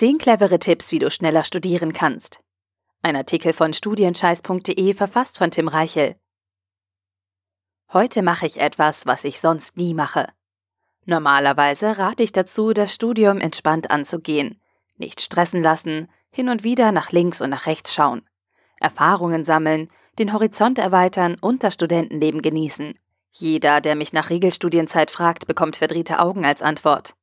10 clevere Tipps, wie du schneller studieren kannst. Ein Artikel von studienscheiß.de verfasst von Tim Reichel. Heute mache ich etwas, was ich sonst nie mache. Normalerweise rate ich dazu, das Studium entspannt anzugehen, nicht stressen lassen, hin und wieder nach links und nach rechts schauen, Erfahrungen sammeln, den Horizont erweitern und das Studentenleben genießen. Jeder, der mich nach Regelstudienzeit fragt, bekommt verdrehte Augen als Antwort.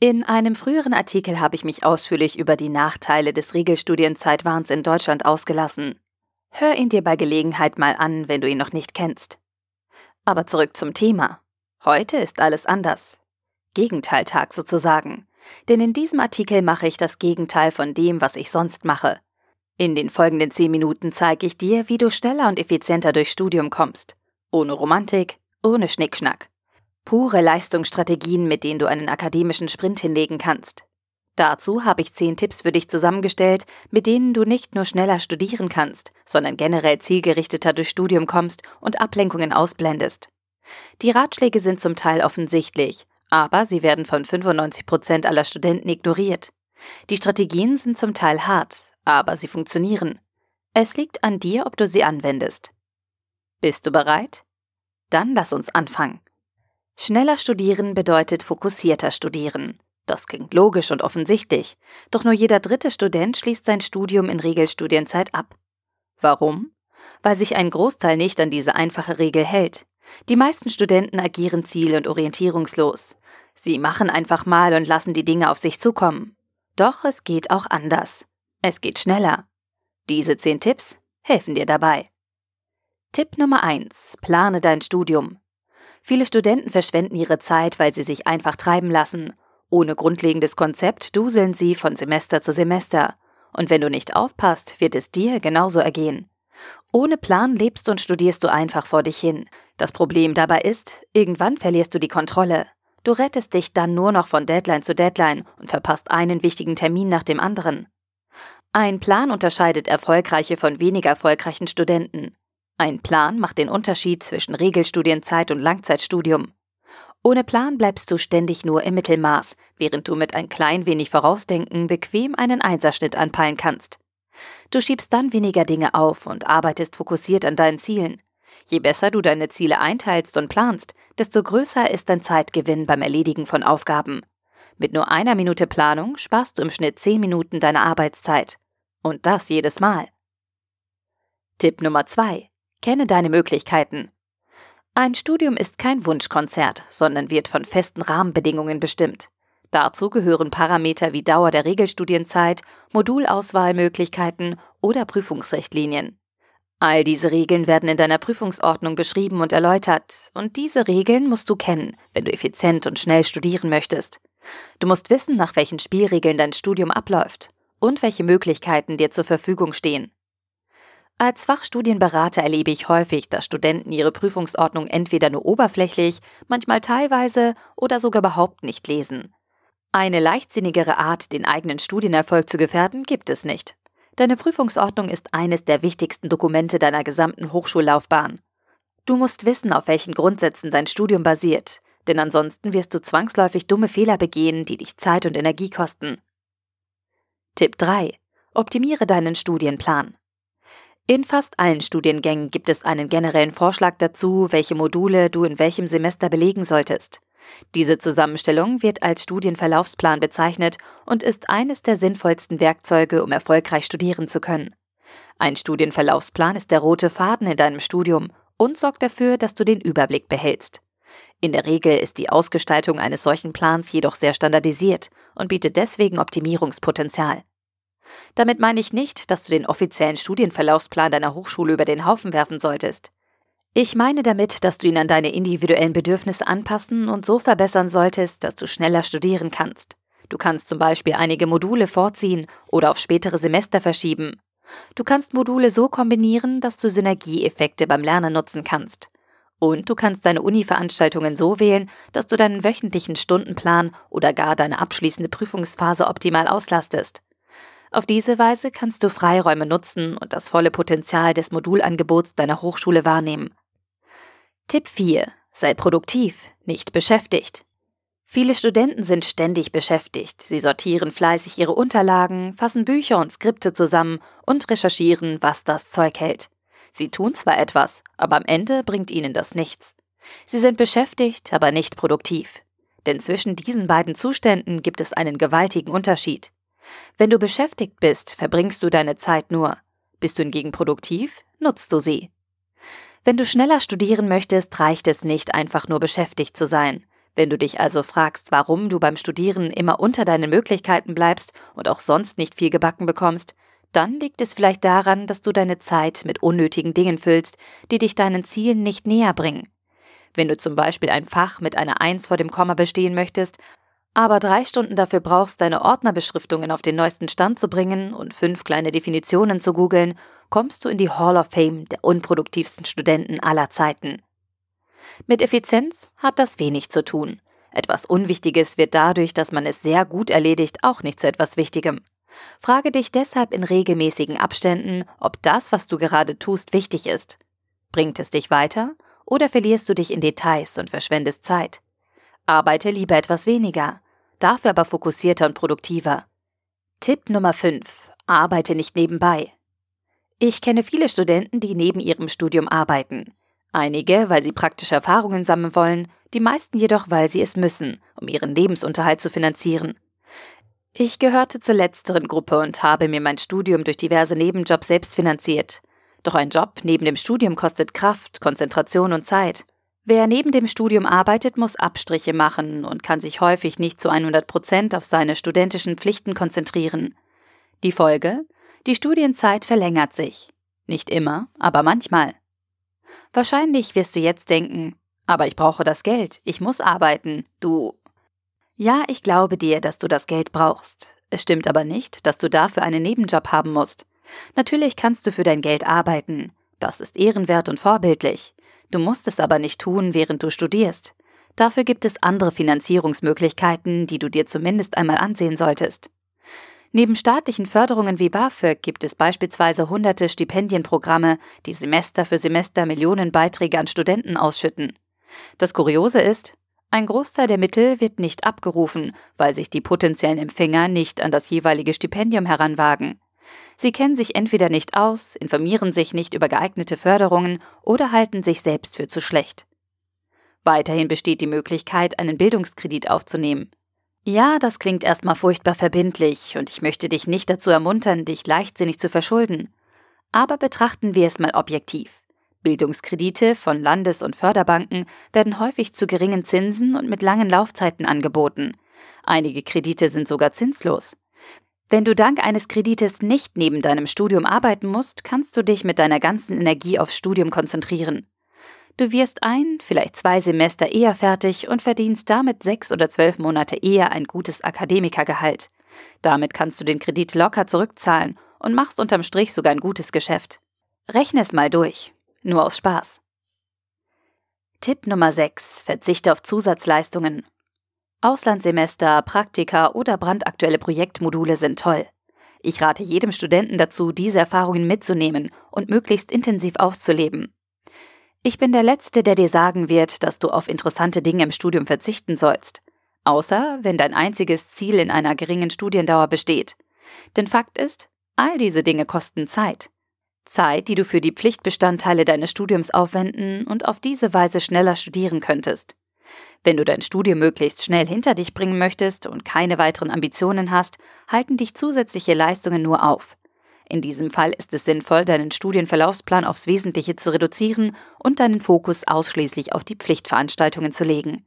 In einem früheren Artikel habe ich mich ausführlich über die Nachteile des Regelstudienzeitwahns in Deutschland ausgelassen. Hör ihn dir bei Gelegenheit mal an, wenn du ihn noch nicht kennst. Aber zurück zum Thema. Heute ist alles anders. Gegenteiltag sozusagen. Denn in diesem Artikel mache ich das Gegenteil von dem, was ich sonst mache. In den folgenden zehn Minuten zeige ich dir, wie du schneller und effizienter durchs Studium kommst. Ohne Romantik, ohne Schnickschnack. Pure Leistungsstrategien, mit denen du einen akademischen Sprint hinlegen kannst. Dazu habe ich zehn Tipps für dich zusammengestellt, mit denen du nicht nur schneller studieren kannst, sondern generell zielgerichteter durchs Studium kommst und Ablenkungen ausblendest. Die Ratschläge sind zum Teil offensichtlich, aber sie werden von 95 Prozent aller Studenten ignoriert. Die Strategien sind zum Teil hart, aber sie funktionieren. Es liegt an dir, ob du sie anwendest. Bist du bereit? Dann lass uns anfangen. Schneller studieren bedeutet fokussierter studieren. Das klingt logisch und offensichtlich, doch nur jeder dritte Student schließt sein Studium in Regelstudienzeit ab. Warum? Weil sich ein Großteil nicht an diese einfache Regel hält. Die meisten Studenten agieren ziel- und orientierungslos. Sie machen einfach mal und lassen die Dinge auf sich zukommen. Doch es geht auch anders. Es geht schneller. Diese zehn Tipps helfen dir dabei. Tipp Nummer 1. Plane dein Studium. Viele Studenten verschwenden ihre Zeit, weil sie sich einfach treiben lassen. Ohne grundlegendes Konzept duseln sie von Semester zu Semester. Und wenn du nicht aufpasst, wird es dir genauso ergehen. Ohne Plan lebst und studierst du einfach vor dich hin. Das Problem dabei ist, irgendwann verlierst du die Kontrolle. Du rettest dich dann nur noch von Deadline zu Deadline und verpasst einen wichtigen Termin nach dem anderen. Ein Plan unterscheidet erfolgreiche von weniger erfolgreichen Studenten. Ein Plan macht den Unterschied zwischen Regelstudienzeit und Langzeitstudium. Ohne Plan bleibst du ständig nur im Mittelmaß, während du mit ein klein wenig Vorausdenken bequem einen Einserschnitt anpeilen kannst. Du schiebst dann weniger Dinge auf und arbeitest fokussiert an deinen Zielen. Je besser du deine Ziele einteilst und planst, desto größer ist dein Zeitgewinn beim Erledigen von Aufgaben. Mit nur einer Minute Planung sparst du im Schnitt zehn Minuten deiner Arbeitszeit. Und das jedes Mal. Tipp Nummer zwei: Kenne deine Möglichkeiten. Ein Studium ist kein Wunschkonzert, sondern wird von festen Rahmenbedingungen bestimmt. Dazu gehören Parameter wie Dauer der Regelstudienzeit, Modulauswahlmöglichkeiten oder Prüfungsrichtlinien. All diese Regeln werden in deiner Prüfungsordnung beschrieben und erläutert, und diese Regeln musst du kennen, wenn du effizient und schnell studieren möchtest. Du musst wissen, nach welchen Spielregeln dein Studium abläuft und welche Möglichkeiten dir zur Verfügung stehen. Als Fachstudienberater erlebe ich häufig, dass Studenten ihre Prüfungsordnung entweder nur oberflächlich, manchmal teilweise oder sogar überhaupt nicht lesen. Eine leichtsinnigere Art, den eigenen Studienerfolg zu gefährden, gibt es nicht. Deine Prüfungsordnung ist eines der wichtigsten Dokumente deiner gesamten Hochschullaufbahn. Du musst wissen, auf welchen Grundsätzen dein Studium basiert, denn ansonsten wirst du zwangsläufig dumme Fehler begehen, die dich Zeit und Energie kosten. Tipp 3. Optimiere deinen Studienplan. In fast allen Studiengängen gibt es einen generellen Vorschlag dazu, welche Module du in welchem Semester belegen solltest. Diese Zusammenstellung wird als Studienverlaufsplan bezeichnet und ist eines der sinnvollsten Werkzeuge, um erfolgreich studieren zu können. Ein Studienverlaufsplan ist der rote Faden in deinem Studium und sorgt dafür, dass du den Überblick behältst. In der Regel ist die Ausgestaltung eines solchen Plans jedoch sehr standardisiert und bietet deswegen Optimierungspotenzial. Damit meine ich nicht, dass du den offiziellen Studienverlaufsplan deiner Hochschule über den Haufen werfen solltest. Ich meine damit, dass du ihn an deine individuellen Bedürfnisse anpassen und so verbessern solltest, dass du schneller studieren kannst. Du kannst zum Beispiel einige Module vorziehen oder auf spätere Semester verschieben. Du kannst Module so kombinieren, dass du Synergieeffekte beim Lernen nutzen kannst. Und du kannst deine Uni-Veranstaltungen so wählen, dass du deinen wöchentlichen Stundenplan oder gar deine abschließende Prüfungsphase optimal auslastest. Auf diese Weise kannst du Freiräume nutzen und das volle Potenzial des Modulangebots deiner Hochschule wahrnehmen. Tipp 4. Sei produktiv, nicht beschäftigt. Viele Studenten sind ständig beschäftigt. Sie sortieren fleißig ihre Unterlagen, fassen Bücher und Skripte zusammen und recherchieren, was das Zeug hält. Sie tun zwar etwas, aber am Ende bringt ihnen das nichts. Sie sind beschäftigt, aber nicht produktiv. Denn zwischen diesen beiden Zuständen gibt es einen gewaltigen Unterschied. Wenn du beschäftigt bist, verbringst du deine Zeit nur. Bist du hingegen produktiv, nutzt du sie. Wenn du schneller studieren möchtest, reicht es nicht, einfach nur beschäftigt zu sein. Wenn du dich also fragst, warum du beim Studieren immer unter deinen Möglichkeiten bleibst und auch sonst nicht viel gebacken bekommst, dann liegt es vielleicht daran, dass du deine Zeit mit unnötigen Dingen füllst, die dich deinen Zielen nicht näher bringen. Wenn du zum Beispiel ein Fach mit einer Eins vor dem Komma bestehen möchtest, aber drei Stunden dafür brauchst, deine Ordnerbeschriftungen auf den neuesten Stand zu bringen und fünf kleine Definitionen zu googeln, kommst du in die Hall of Fame der unproduktivsten Studenten aller Zeiten. Mit Effizienz hat das wenig zu tun. Etwas Unwichtiges wird dadurch, dass man es sehr gut erledigt, auch nicht zu etwas Wichtigem. Frage dich deshalb in regelmäßigen Abständen, ob das, was du gerade tust, wichtig ist. Bringt es dich weiter oder verlierst du dich in Details und verschwendest Zeit? Arbeite lieber etwas weniger, dafür aber fokussierter und produktiver. Tipp Nummer 5. Arbeite nicht nebenbei. Ich kenne viele Studenten, die neben ihrem Studium arbeiten. Einige, weil sie praktische Erfahrungen sammeln wollen, die meisten jedoch, weil sie es müssen, um ihren Lebensunterhalt zu finanzieren. Ich gehörte zur letzteren Gruppe und habe mir mein Studium durch diverse Nebenjobs selbst finanziert. Doch ein Job neben dem Studium kostet Kraft, Konzentration und Zeit. Wer neben dem Studium arbeitet, muss Abstriche machen und kann sich häufig nicht zu 100 Prozent auf seine studentischen Pflichten konzentrieren. Die Folge? Die Studienzeit verlängert sich. Nicht immer, aber manchmal. Wahrscheinlich wirst du jetzt denken, aber ich brauche das Geld, ich muss arbeiten, du. Ja, ich glaube dir, dass du das Geld brauchst. Es stimmt aber nicht, dass du dafür einen Nebenjob haben musst. Natürlich kannst du für dein Geld arbeiten. Das ist ehrenwert und vorbildlich. Du musst es aber nicht tun, während du studierst. Dafür gibt es andere Finanzierungsmöglichkeiten, die du dir zumindest einmal ansehen solltest. Neben staatlichen Förderungen wie BAföG gibt es beispielsweise hunderte Stipendienprogramme, die Semester für Semester Millionen Beiträge an Studenten ausschütten. Das Kuriose ist, ein Großteil der Mittel wird nicht abgerufen, weil sich die potenziellen Empfänger nicht an das jeweilige Stipendium heranwagen. Sie kennen sich entweder nicht aus, informieren sich nicht über geeignete Förderungen oder halten sich selbst für zu schlecht. Weiterhin besteht die Möglichkeit, einen Bildungskredit aufzunehmen. Ja, das klingt erstmal furchtbar verbindlich und ich möchte dich nicht dazu ermuntern, dich leichtsinnig zu verschulden. Aber betrachten wir es mal objektiv. Bildungskredite von Landes- und Förderbanken werden häufig zu geringen Zinsen und mit langen Laufzeiten angeboten. Einige Kredite sind sogar zinslos. Wenn du dank eines Kredites nicht neben deinem Studium arbeiten musst, kannst du dich mit deiner ganzen Energie aufs Studium konzentrieren. Du wirst ein, vielleicht zwei Semester eher fertig und verdienst damit sechs oder zwölf Monate eher ein gutes Akademikergehalt. Damit kannst du den Kredit locker zurückzahlen und machst unterm Strich sogar ein gutes Geschäft. Rechne es mal durch. Nur aus Spaß. Tipp Nummer 6. Verzichte auf Zusatzleistungen. Auslandssemester, Praktika oder brandaktuelle Projektmodule sind toll. Ich rate jedem Studenten dazu, diese Erfahrungen mitzunehmen und möglichst intensiv auszuleben. Ich bin der Letzte, der dir sagen wird, dass du auf interessante Dinge im Studium verzichten sollst. Außer wenn dein einziges Ziel in einer geringen Studiendauer besteht. Denn Fakt ist, all diese Dinge kosten Zeit. Zeit, die du für die Pflichtbestandteile deines Studiums aufwenden und auf diese Weise schneller studieren könntest. Wenn du dein Studium möglichst schnell hinter dich bringen möchtest und keine weiteren Ambitionen hast, halten dich zusätzliche Leistungen nur auf. In diesem Fall ist es sinnvoll, deinen Studienverlaufsplan aufs Wesentliche zu reduzieren und deinen Fokus ausschließlich auf die Pflichtveranstaltungen zu legen.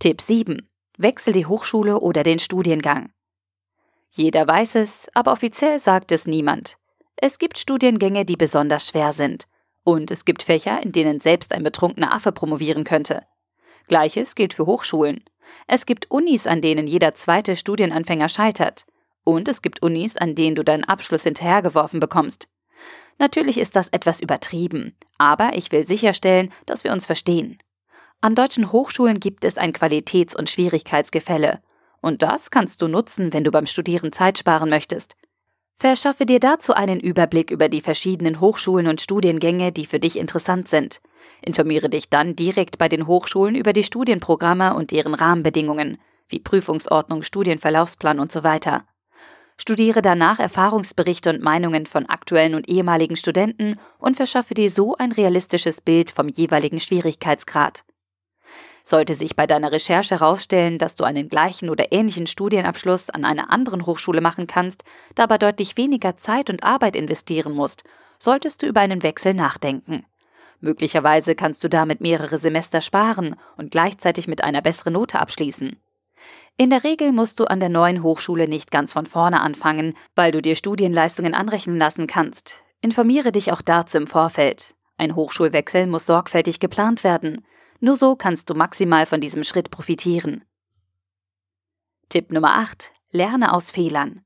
Tipp 7. Wechsel die Hochschule oder den Studiengang. Jeder weiß es, aber offiziell sagt es niemand. Es gibt Studiengänge, die besonders schwer sind. Und es gibt Fächer, in denen selbst ein betrunkener Affe promovieren könnte. Gleiches gilt für Hochschulen. Es gibt Unis, an denen jeder zweite Studienanfänger scheitert. Und es gibt Unis, an denen du deinen Abschluss hinterhergeworfen bekommst. Natürlich ist das etwas übertrieben, aber ich will sicherstellen, dass wir uns verstehen. An deutschen Hochschulen gibt es ein Qualitäts- und Schwierigkeitsgefälle. Und das kannst du nutzen, wenn du beim Studieren Zeit sparen möchtest. Verschaffe dir dazu einen Überblick über die verschiedenen Hochschulen und Studiengänge, die für dich interessant sind. Informiere dich dann direkt bei den Hochschulen über die Studienprogramme und deren Rahmenbedingungen, wie Prüfungsordnung, Studienverlaufsplan und so weiter. Studiere danach Erfahrungsberichte und Meinungen von aktuellen und ehemaligen Studenten und verschaffe dir so ein realistisches Bild vom jeweiligen Schwierigkeitsgrad. Sollte sich bei deiner Recherche herausstellen, dass du einen gleichen oder ähnlichen Studienabschluss an einer anderen Hochschule machen kannst, dabei deutlich weniger Zeit und Arbeit investieren musst, solltest du über einen Wechsel nachdenken. Möglicherweise kannst du damit mehrere Semester sparen und gleichzeitig mit einer besseren Note abschließen. In der Regel musst du an der neuen Hochschule nicht ganz von vorne anfangen, weil du dir Studienleistungen anrechnen lassen kannst. Informiere dich auch dazu im Vorfeld. Ein Hochschulwechsel muss sorgfältig geplant werden. Nur so kannst du maximal von diesem Schritt profitieren. Tipp Nummer 8. Lerne aus Fehlern.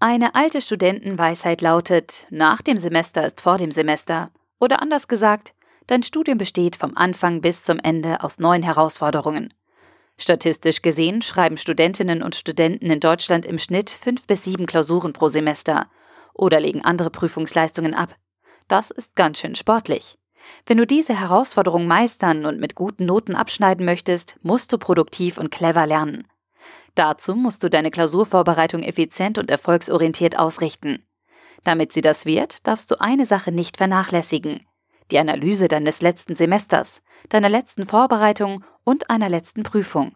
Eine alte Studentenweisheit lautet, nach dem Semester ist vor dem Semester. Oder anders gesagt, dein Studium besteht vom Anfang bis zum Ende aus neuen Herausforderungen. Statistisch gesehen schreiben Studentinnen und Studenten in Deutschland im Schnitt fünf bis sieben Klausuren pro Semester oder legen andere Prüfungsleistungen ab. Das ist ganz schön sportlich. Wenn du diese Herausforderung meistern und mit guten Noten abschneiden möchtest, musst du produktiv und clever lernen. Dazu musst du deine Klausurvorbereitung effizient und erfolgsorientiert ausrichten. Damit sie das wird, darfst du eine Sache nicht vernachlässigen. Die Analyse deines letzten Semesters, deiner letzten Vorbereitung und einer letzten Prüfung.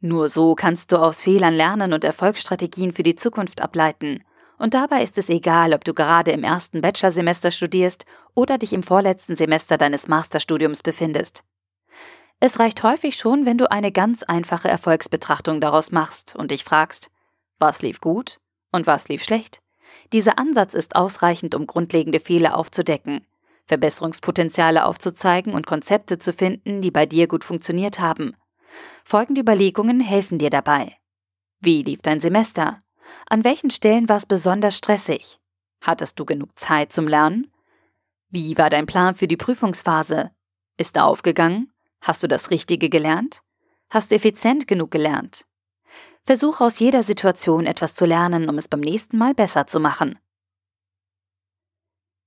Nur so kannst du aus Fehlern lernen und Erfolgsstrategien für die Zukunft ableiten und dabei ist es egal, ob du gerade im ersten Bachelorsemester studierst oder dich im vorletzten Semester deines Masterstudiums befindest. Es reicht häufig schon, wenn du eine ganz einfache Erfolgsbetrachtung daraus machst und dich fragst, was lief gut und was lief schlecht. Dieser Ansatz ist ausreichend, um grundlegende Fehler aufzudecken, Verbesserungspotenziale aufzuzeigen und Konzepte zu finden, die bei dir gut funktioniert haben. Folgende Überlegungen helfen dir dabei. Wie lief dein Semester? An welchen Stellen war es besonders stressig? Hattest du genug Zeit zum Lernen? Wie war dein Plan für die Prüfungsphase? Ist er aufgegangen? Hast du das Richtige gelernt? Hast du effizient genug gelernt? Versuche aus jeder Situation etwas zu lernen, um es beim nächsten Mal besser zu machen.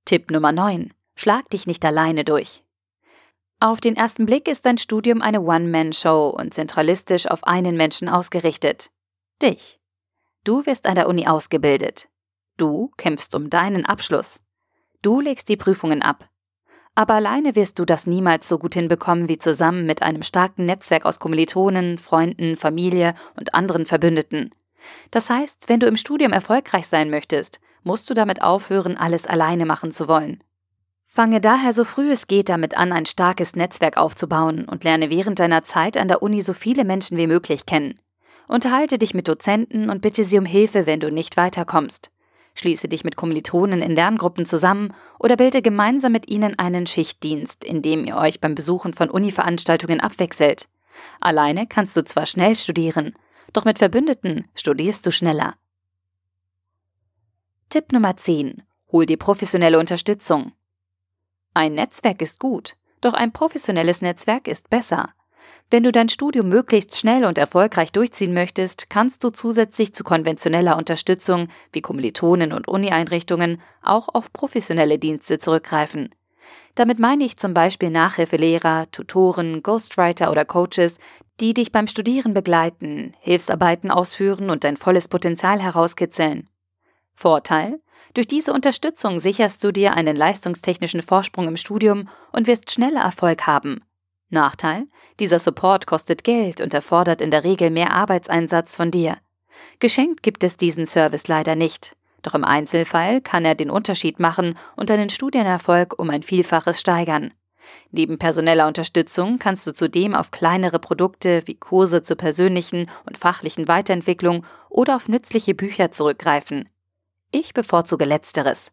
Tipp Nummer 9. Schlag dich nicht alleine durch. Auf den ersten Blick ist dein Studium eine One-Man-Show und zentralistisch auf einen Menschen ausgerichtet. Dich. Du wirst an der Uni ausgebildet. Du kämpfst um deinen Abschluss. Du legst die Prüfungen ab. Aber alleine wirst du das niemals so gut hinbekommen wie zusammen mit einem starken Netzwerk aus Kommilitonen, Freunden, Familie und anderen Verbündeten. Das heißt, wenn du im Studium erfolgreich sein möchtest, musst du damit aufhören, alles alleine machen zu wollen. Fange daher so früh es geht damit an, ein starkes Netzwerk aufzubauen und lerne während deiner Zeit an der Uni so viele Menschen wie möglich kennen. Unterhalte dich mit Dozenten und bitte sie um Hilfe, wenn du nicht weiterkommst. Schließe dich mit Kommilitonen in Lerngruppen zusammen oder bilde gemeinsam mit ihnen einen Schichtdienst, in dem ihr euch beim Besuchen von Uni-Veranstaltungen abwechselt. Alleine kannst du zwar schnell studieren, doch mit Verbündeten studierst du schneller. Tipp Nummer 10. Hol dir professionelle Unterstützung. Ein Netzwerk ist gut, doch ein professionelles Netzwerk ist besser. Wenn du dein Studium möglichst schnell und erfolgreich durchziehen möchtest, kannst du zusätzlich zu konventioneller Unterstützung wie Kommilitonen und Uni-Einrichtungen auch auf professionelle Dienste zurückgreifen. Damit meine ich zum Beispiel Nachhilfelehrer, Tutoren, Ghostwriter oder Coaches, die dich beim Studieren begleiten, Hilfsarbeiten ausführen und dein volles Potenzial herauskitzeln. Vorteil? Durch diese Unterstützung sicherst du dir einen leistungstechnischen Vorsprung im Studium und wirst schneller Erfolg haben. Nachteil? Dieser Support kostet Geld und erfordert in der Regel mehr Arbeitseinsatz von dir. Geschenkt gibt es diesen Service leider nicht. Doch im Einzelfall kann er den Unterschied machen und deinen Studienerfolg um ein Vielfaches steigern. Neben personeller Unterstützung kannst du zudem auf kleinere Produkte wie Kurse zur persönlichen und fachlichen Weiterentwicklung oder auf nützliche Bücher zurückgreifen. Ich bevorzuge letzteres.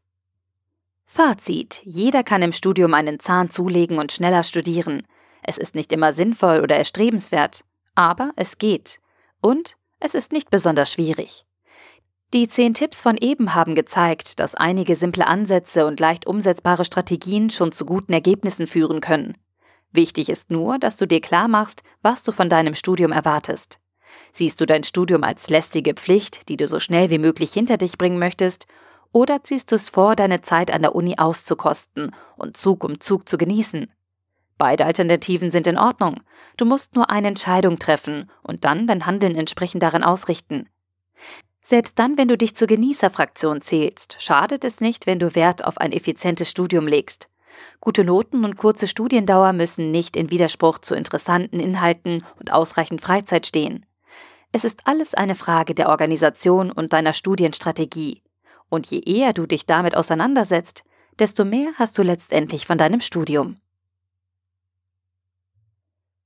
Fazit. Jeder kann im Studium einen Zahn zulegen und schneller studieren. Es ist nicht immer sinnvoll oder erstrebenswert, aber es geht. Und es ist nicht besonders schwierig. Die zehn Tipps von eben haben gezeigt, dass einige simple Ansätze und leicht umsetzbare Strategien schon zu guten Ergebnissen führen können. Wichtig ist nur, dass du dir klar machst, was du von deinem Studium erwartest. Siehst du dein Studium als lästige Pflicht, die du so schnell wie möglich hinter dich bringen möchtest, oder ziehst du es vor, deine Zeit an der Uni auszukosten und Zug um Zug zu genießen? Beide Alternativen sind in Ordnung. Du musst nur eine Entscheidung treffen und dann dein Handeln entsprechend darin ausrichten. Selbst dann, wenn du dich zur Genießerfraktion zählst, schadet es nicht, wenn du Wert auf ein effizientes Studium legst. Gute Noten und kurze Studiendauer müssen nicht in Widerspruch zu interessanten Inhalten und ausreichend Freizeit stehen. Es ist alles eine Frage der Organisation und deiner Studienstrategie. Und je eher du dich damit auseinandersetzt, desto mehr hast du letztendlich von deinem Studium.